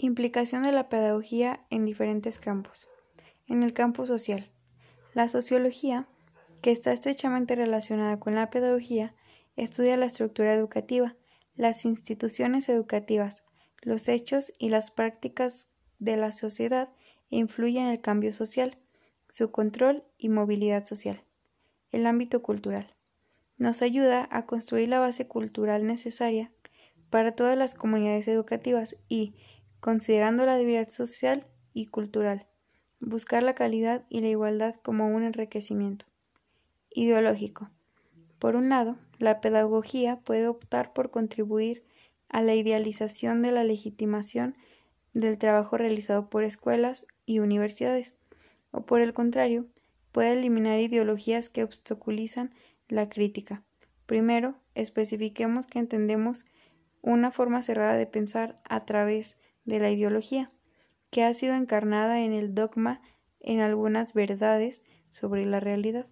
Implicación de la pedagogía en diferentes campos. En el campo social. La sociología, que está estrechamente relacionada con la pedagogía, estudia la estructura educativa, las instituciones educativas, los hechos y las prácticas de la sociedad e influye en el cambio social, su control y movilidad social. El ámbito cultural. Nos ayuda a construir la base cultural necesaria para todas las comunidades educativas y, considerando la diversidad social y cultural, buscar la calidad y la igualdad como un enriquecimiento. Ideológico. Por un lado, la pedagogía puede optar por contribuir a la idealización de la legitimación del trabajo realizado por escuelas y universidades, o por el contrario, puede eliminar ideologías que obstaculizan la crítica. Primero, especifiquemos que entendemos una forma cerrada de pensar a través de la ideología, que ha sido encarnada en el dogma en algunas verdades sobre la realidad.